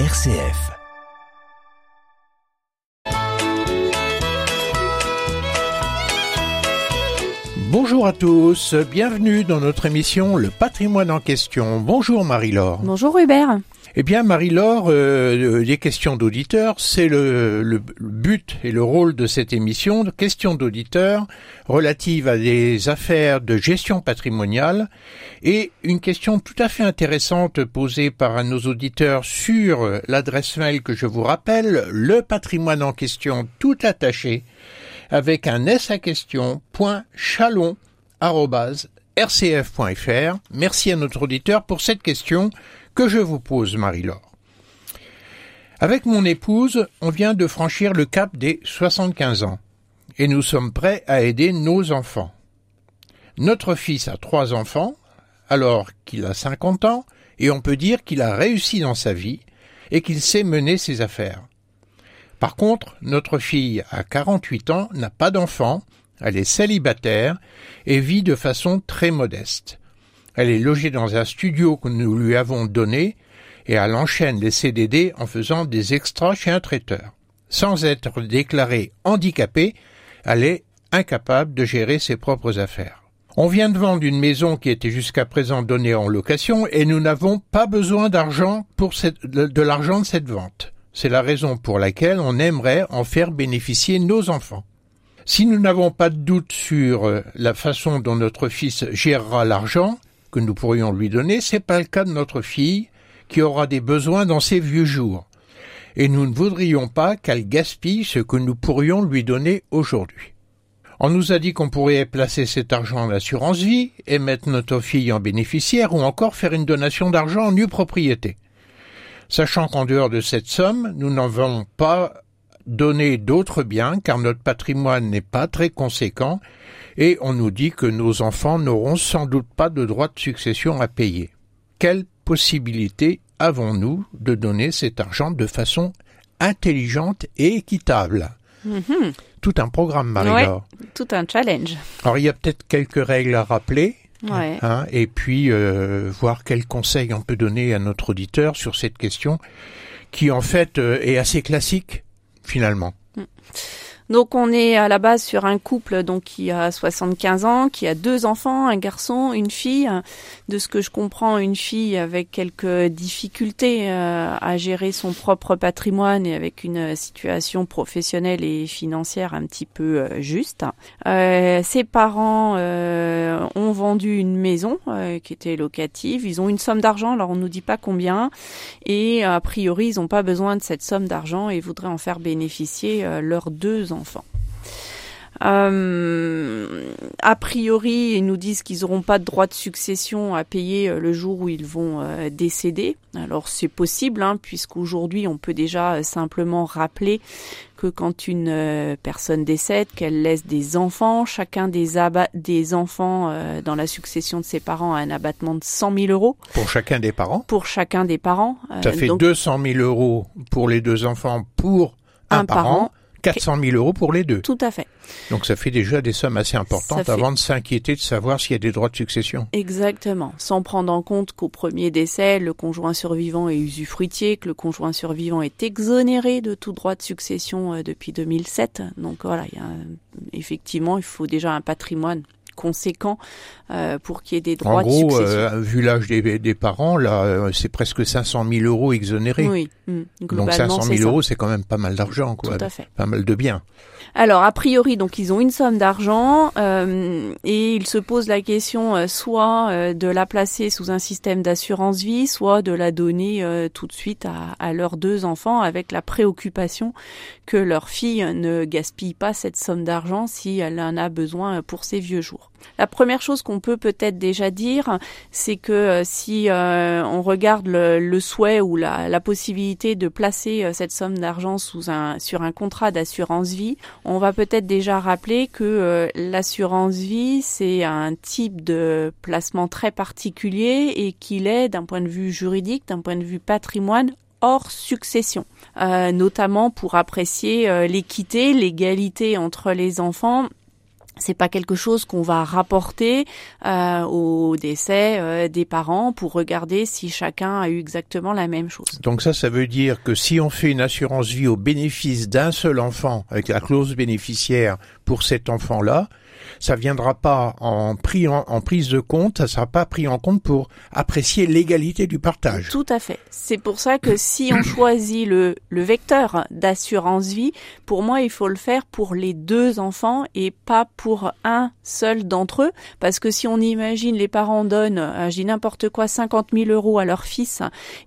RCF. Bonjour à tous, bienvenue dans notre émission Le patrimoine en question. Bonjour Marie-Laure. Bonjour Hubert. Eh bien, Marie-Laure, euh, des questions d'auditeurs, c'est le, le, but et le rôle de cette émission, de questions d'auditeurs relatives à des affaires de gestion patrimoniale et une question tout à fait intéressante posée par nos auditeurs sur l'adresse mail que je vous rappelle, le patrimoine en question tout attaché avec un s à question, point chalon, rcf.fr. Merci à notre auditeur pour cette question que je vous pose, Marie-Laure. Avec mon épouse, on vient de franchir le cap des 75 ans et nous sommes prêts à aider nos enfants. Notre fils a trois enfants, alors qu'il a 50 ans, et on peut dire qu'il a réussi dans sa vie et qu'il sait mener ses affaires. Par contre, notre fille a 48 ans, n'a pas d'enfants, elle est célibataire et vit de façon très modeste. Elle est logée dans un studio que nous lui avons donné et elle enchaîne les CDD en faisant des extras chez un traiteur. Sans être déclarée handicapée, elle est incapable de gérer ses propres affaires. On vient de vendre une maison qui était jusqu'à présent donnée en location et nous n'avons pas besoin d'argent de l'argent de cette vente. C'est la raison pour laquelle on aimerait en faire bénéficier nos enfants. Si nous n'avons pas de doute sur euh, la façon dont notre fils gérera l'argent, que nous pourrions lui donner, c'est pas le cas de notre fille, qui aura des besoins dans ses vieux jours. Et nous ne voudrions pas qu'elle gaspille ce que nous pourrions lui donner aujourd'hui. On nous a dit qu'on pourrait placer cet argent en assurance vie et mettre notre fille en bénéficiaire ou encore faire une donation d'argent en nue propriété. Sachant qu'en dehors de cette somme, nous n'en avons pas donné d'autres biens car notre patrimoine n'est pas très conséquent et on nous dit que nos enfants n'auront sans doute pas de droit de succession à payer. Quelle possibilité avons-nous de donner cet argent de façon intelligente et équitable? Mhm. Tout un programme, Marie-Laure. Ouais, tout un challenge. Alors, il y a peut-être quelques règles à rappeler. Ouais. hein, et puis euh, voir quels conseils on peut donner à notre auditeur sur cette question qui en fait euh, est assez classique finalement. Donc on est à la base sur un couple donc qui a 75 ans, qui a deux enfants, un garçon, une fille. De ce que je comprends, une fille avec quelques difficultés euh, à gérer son propre patrimoine et avec une situation professionnelle et financière un petit peu euh, juste. Euh, ses parents ont vendu une maison qui était locative. Ils ont une somme d'argent, alors on nous dit pas combien, et a priori ils n'ont pas besoin de cette somme d'argent et voudraient en faire bénéficier leurs deux enfants. Euh, a priori, ils nous disent qu'ils n'auront pas de droit de succession à payer euh, le jour où ils vont euh, décéder. Alors c'est possible, hein, puisqu'aujourd'hui on peut déjà simplement rappeler que quand une euh, personne décède, qu'elle laisse des enfants, chacun des, enfants dans la succession de ses parents a un abattement de 100 000 euros Pour chacun des parents, pour chacun des parents. Ça fait donc, 200 000 euros pour les deux enfants pour un, Un parent, parent. 400 000 euros pour les deux. Tout à fait. Donc ça fait déjà des sommes assez importantes fait- avant de s'inquiéter de savoir s'il y a des droits de succession. Exactement, sans prendre en compte qu'au premier décès, le conjoint survivant est usufruitier, que le conjoint survivant est exonéré de tout droit de succession euh, depuis 2007. Donc voilà, il y a un- effectivement, il faut déjà un patrimoine conséquent euh, pour qu'il y ait des droits En gros, de succession. euh, vu l'âge des, des parents, là, euh, c'est presque 500 000 euros exonérés. oui, mm, Donc globalement 500 c'est 000 ça. euros, c'est quand même pas mal d'argent, quoi. Tout à fait. Pas mal de biens. Alors, a priori, donc ils ont une somme d'argent euh, et ils se posent la question euh, soit euh, de la placer sous un système d'assurance vie, soit de la donner tout de suite à, à leurs deux enfants, avec la préoccupation que leur fille ne gaspille pas cette somme d'argent si elle en a besoin pour ses vieux jours. La première chose qu'on peut peut-être déjà dire, c'est que euh, si euh, on regarde le, le souhait ou la, la possibilité de placer euh, cette somme d'argent sous un sur un contrat d'assurance vie, on va peut-être déjà rappeler que euh, l'assurance vie c'est un type de placement très particulier et qu'il est d'un point de vue juridique, d'un point de vue patrimoine hors succession, euh, notamment pour apprécier l'équité, l'égalité entre les enfants c'est pas quelque chose qu'on va rapporter euh, au décès euh, des parents pour regarder si chacun a eu exactement la même chose. Donc ça, ça veut dire que si on fait une assurance vie au bénéfice d'un seul enfant avec la clause bénéficiaire pour cet enfant-là, ça viendra pas en, pris en, prise de compte, ça sera pas pris en compte pour apprécier l'égalité du partage. Tout à fait. C'est pour ça que si on choisit le, le vecteur d'assurance vie, pour moi, il faut le faire pour les deux enfants et pas pour un seul d'entre eux. Parce que si on imagine les parents donnent, euh, dis n'importe quoi, 50 000 euros à leur fils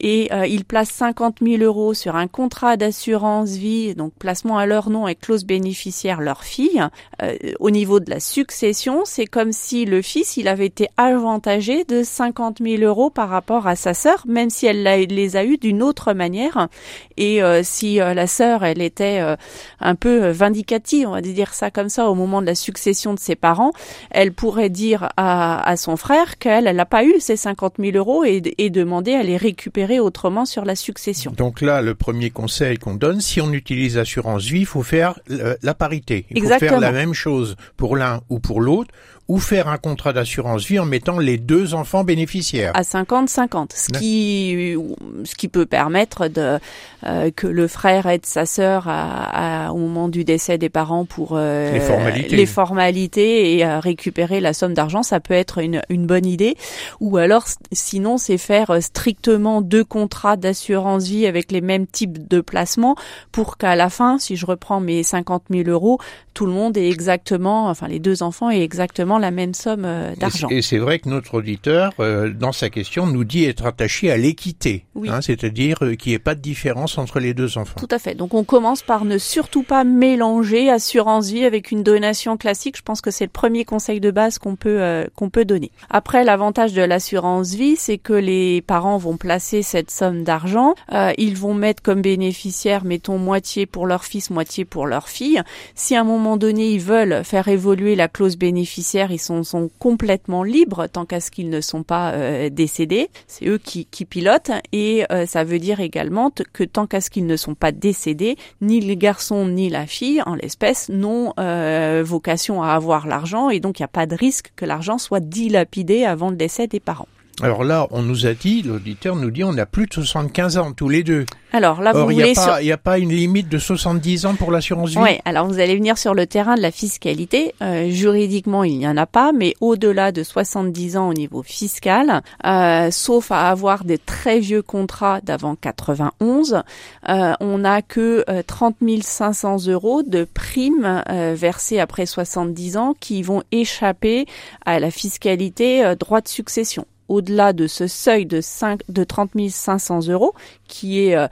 et euh, ils placent 50 000 euros sur un contrat d'assurance vie, donc placement à leur nom et clause bénéficiaire leur fille, euh, au niveau de la succession, c'est comme si le fils, il avait été avantagé de 50 000 euros par rapport à sa sœur, même si elle les a eus d'une autre manière. Et euh, si euh, la sœur, elle était euh, un peu vindicative, on va dire ça comme ça, au moment de la succession de ses parents, elle pourrait dire à, son frère qu'elle, elle n'a pas eu ces 50 000 euros et, et demander à les récupérer autrement sur la succession. Donc là, le premier conseil qu'on donne, si on utilise assurance vie, il faut faire la parité. Il faut faire la même chose pour l'un ou pour l'autre, ou faire un contrat d'assurance vie en mettant les deux enfants bénéficiaires. À 50-50, ce qui, ce qui peut permettre de, euh, que le frère aide sa sœur à, au moment du décès des parents pour euh, les, formalités. les formalités et récupérer la somme d'argent, ça peut être une, une bonne idée. Ou alors, sinon, c'est faire strictement deux contrats d'assurance vie avec les mêmes types de placements pour qu'à la fin, si je reprends mes 50 000 euros, tout le monde ait exactement, enfin les deux enfants aient exactement la même somme euh, d'argent. Et c'est vrai que notre auditeur, euh, dans sa question, nous dit être attaché à l'équité, hein, c'est-à-dire euh, qu'il n'y ait pas de différence entre les deux enfants. Tout à fait. Donc on commence par ne surtout pas mélanger assurance vie avec une donation classique. Je pense que c'est le premier conseil de base qu'on peut qu'on peut donner. Après, l'avantage de l'assurance vie, c'est que les parents vont placer cette somme d'argent. ils vont mettre comme bénéficiaire, mettons moitié pour leur fils, moitié pour leur fille. Si à un moment donné ils veulent faire évoluer la clause bénéficiaire ils sont, sont complètement libres tant qu'à ce qu'ils ne sont pas euh, décédés. C'est eux qui, pilotent et euh, ça veut dire également que tant qu'à ce qu'ils ne sont pas décédés, ni le garçon ni la fille, en l'espèce, n'ont euh, vocation à avoir l'argent et donc il n'y a pas de risque que l'argent soit dilapidé avant le décès des parents. Alors là, on nous a dit, l'auditeur nous dit, on a plus de 75 ans tous les deux. Alors là, vous il n'y a, pas une limite de 70 ans pour l'assurance vie Oui, alors vous allez venir sur le terrain de la fiscalité. Euh, juridiquement, il n'y en a pas, mais au-delà de 70 ans au niveau fiscal, euh, sauf à avoir des très vieux contrats d'avant 91, euh, on n'a que 30 500 euros de primes versées après 70 ans qui vont échapper à la fiscalité droit de succession au-delà de ce seuil de, 5, de 30 500 euros, qui est euh,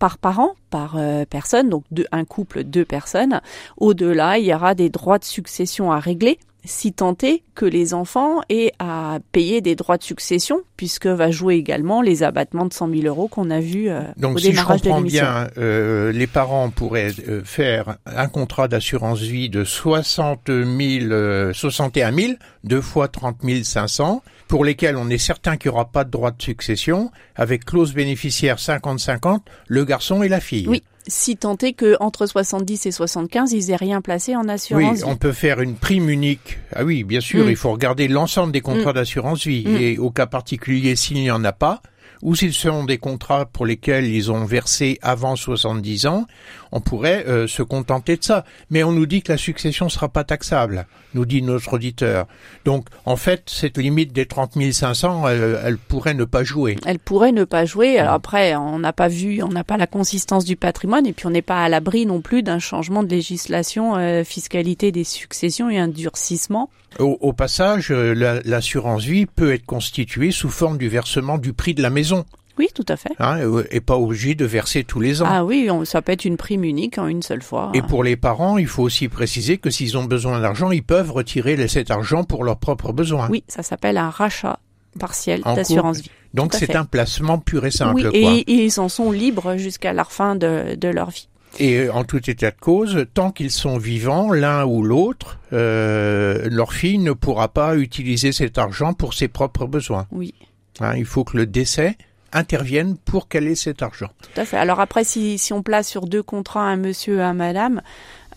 par parent, par euh, personne, donc un couple, deux personnes. Au-delà, il y aura des droits de succession à régler si tant est que les enfants aient à payer des droits de succession, puisque va jouer également les abattements de 100 000 euros qu'on a vu euh, Donc, au démarrage de l'émission. Donc, si je comprends bien, euh, les parents pourraient euh, faire un contrat d'assurance vie de 60 000, 61 000, deux fois 30 500, pour lesquels on est certain qu'il n'y aura pas de droit de succession, avec clause bénéficiaire 50-50, le garçon et la fille. Oui, si tant est que entre 70 et 75, ils aient rien placé en assurance. Oui, on peut faire une prime unique. Ah oui, bien sûr, mm. il faut regarder l'ensemble des contrats mm. d'assurance vie mm. et au cas particulier s'il n'y en a pas ou s'ils sont des contrats pour lesquels ils ont versé avant 70 ans, on pourrait euh, se contenter de ça. Mais on nous dit que la succession sera pas taxable, nous dit notre auditeur. Donc, en fait, cette limite des 30 500, elle, elle pourrait ne pas jouer. Elle pourrait ne pas jouer. Alors après, on n'a pas vu, on n'a pas la consistance du patrimoine et puis on n'est pas à l'abri non plus d'un changement de législation, euh, fiscalité des successions et un durcissement. Au, au passage, euh, l'assurance vie peut être constituée sous forme du versement du prix de la maison. Oui, tout à fait. Hein, et pas obligé de verser tous les ans. Ah oui, ça peut être une prime unique en une seule fois. Et pour les parents, il faut aussi préciser que s'ils ont besoin d'argent, ils peuvent retirer cet argent pour leurs propres besoins. Oui, ça s'appelle un rachat partiel d'assurance vie. Donc c'est un placement pur et simple. Oui, Et, ils en sont libres jusqu'à la fin de, de leur vie. Et en tout état de cause, tant qu'ils sont vivants, l'un ou l'autre, euh, leur fille ne pourra pas utiliser cet argent pour ses propres besoins. Oui. Hein, il faut que le décès interviennent pour qu'elle ait cet argent. Tout à fait. Alors après, si, si on place sur deux contrats un monsieur et un madame,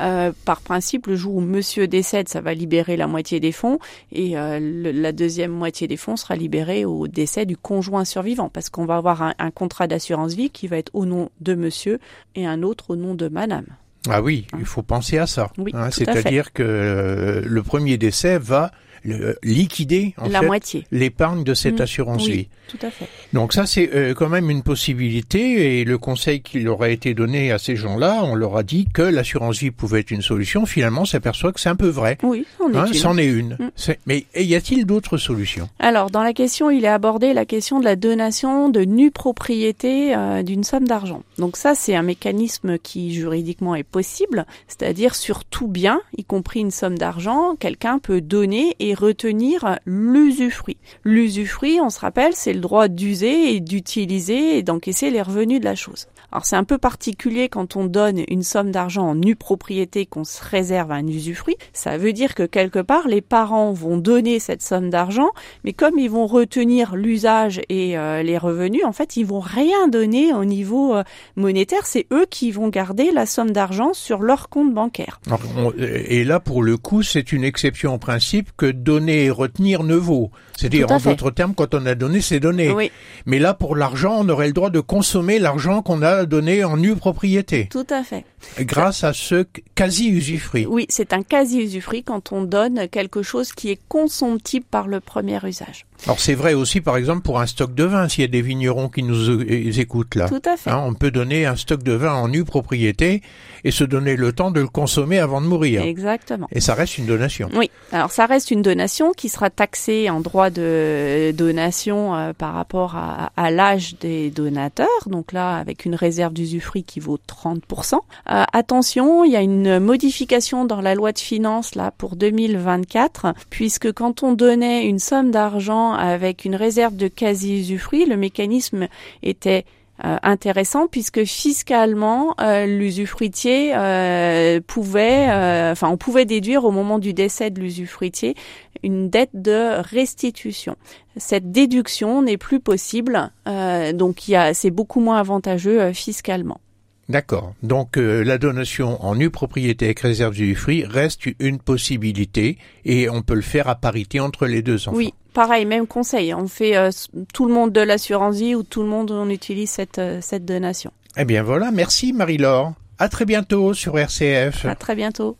Euh, par principe, le jour où monsieur décède, ça va libérer la moitié des fonds et euh, le- la deuxième moitié des fonds sera libérée au décès du conjoint survivant parce qu'on va avoir un, un contrat d'assurance vie qui va être au nom de monsieur et un autre au nom de madame. Ah oui, il faut penser à ça. Oui, Hein, C'est-à-dire que euh, le premier décès va le- liquider en la fait moitié. l'épargne de cette Mm, assurance oui. vie. Tout à fait. Donc ça c'est euh, quand même une possibilité et le conseil qui leur a été donné à ces gens-là, on leur a dit que l'assurance vie pouvait être une solution. Finalement, on s'aperçoit que c'est un peu vrai. Oui, on est Hein, une. c'en est une. Mm. C'est- Mais y a-t-il d'autres solutions? Alors, dans la question, il est abordé la question de la donation de nue propriété euh, d'une somme d'argent. Donc ça, c'est un mécanisme qui juridiquement est possible, c'est-à-dire sur tout bien, y compris une somme d'argent, quelqu'un peut donner et retenir l'usufruit. L'usufruit, on se rappelle, c'est le droit d'user et d'utiliser et d'encaisser les revenus de la chose. Alors c'est un peu particulier quand on donne une somme d'argent en nue propriété qu'on se réserve à un usufruit. Ça veut dire que quelque part les parents vont donner cette somme d'argent, mais comme ils vont retenir l'usage et euh, les revenus, en fait ils vont rien donner au niveau euh, monétaire. C'est eux qui vont garder la somme d'argent sur leur compte bancaire. Alors, on- Et là, pour le coup, c'est une exception au principe que donner et retenir ne vaut. C'est-à-dire, en d'autres termes, quand on a donné, c'est donné. Oui, Mais là, pour l'argent, on aurait le droit de consommer l'argent qu'on a donné en nue propriété, tout à fait. grâce à ce quasi-usufruit. Oui, c'est un quasi-usufruit quand on donne quelque chose qui est consomptible par le premier usage. Alors, c'est vrai aussi, par exemple, pour un stock de vin, s'il y a des vignerons qui nous euh, écoutent là. Tout à fait. Hein, on peut donner un stock de vin en nue propriété et se donner le temps de le consommer avant de mourir. Exactement. Et ça reste une donation. Oui, alors ça reste une donation qui sera taxée en droit de donation euh, par rapport à, à l'âge des donateurs. Donc là, avec une réserve d'usufruit qui vaut 30%. Euh, attention, il y a une modification dans la loi de finances là pour 2024, puisque quand on donnait une somme d'argent avec une réserve de quasi-usufruit, le mécanisme était euh, intéressant puisque fiscalement euh, l'usufruitier euh, pouvait enfin on pouvait déduire au moment du décès de l'usufruitier une dette de restitution. Cette déduction n'est plus possible donc c'est beaucoup moins avantageux fiscalement. D'accord. Donc euh, la donation en nue propriété avec réserve d'usufruit reste une possibilité et on peut le faire à parité entre les deux enfants. Oui, pareil, même conseil, on fait euh, tout le monde de l'assurance vie ou tout le monde on utilise cette euh, cette donation. Eh bien voilà, merci Marie-Laure. À très bientôt sur RCF. À très bientôt.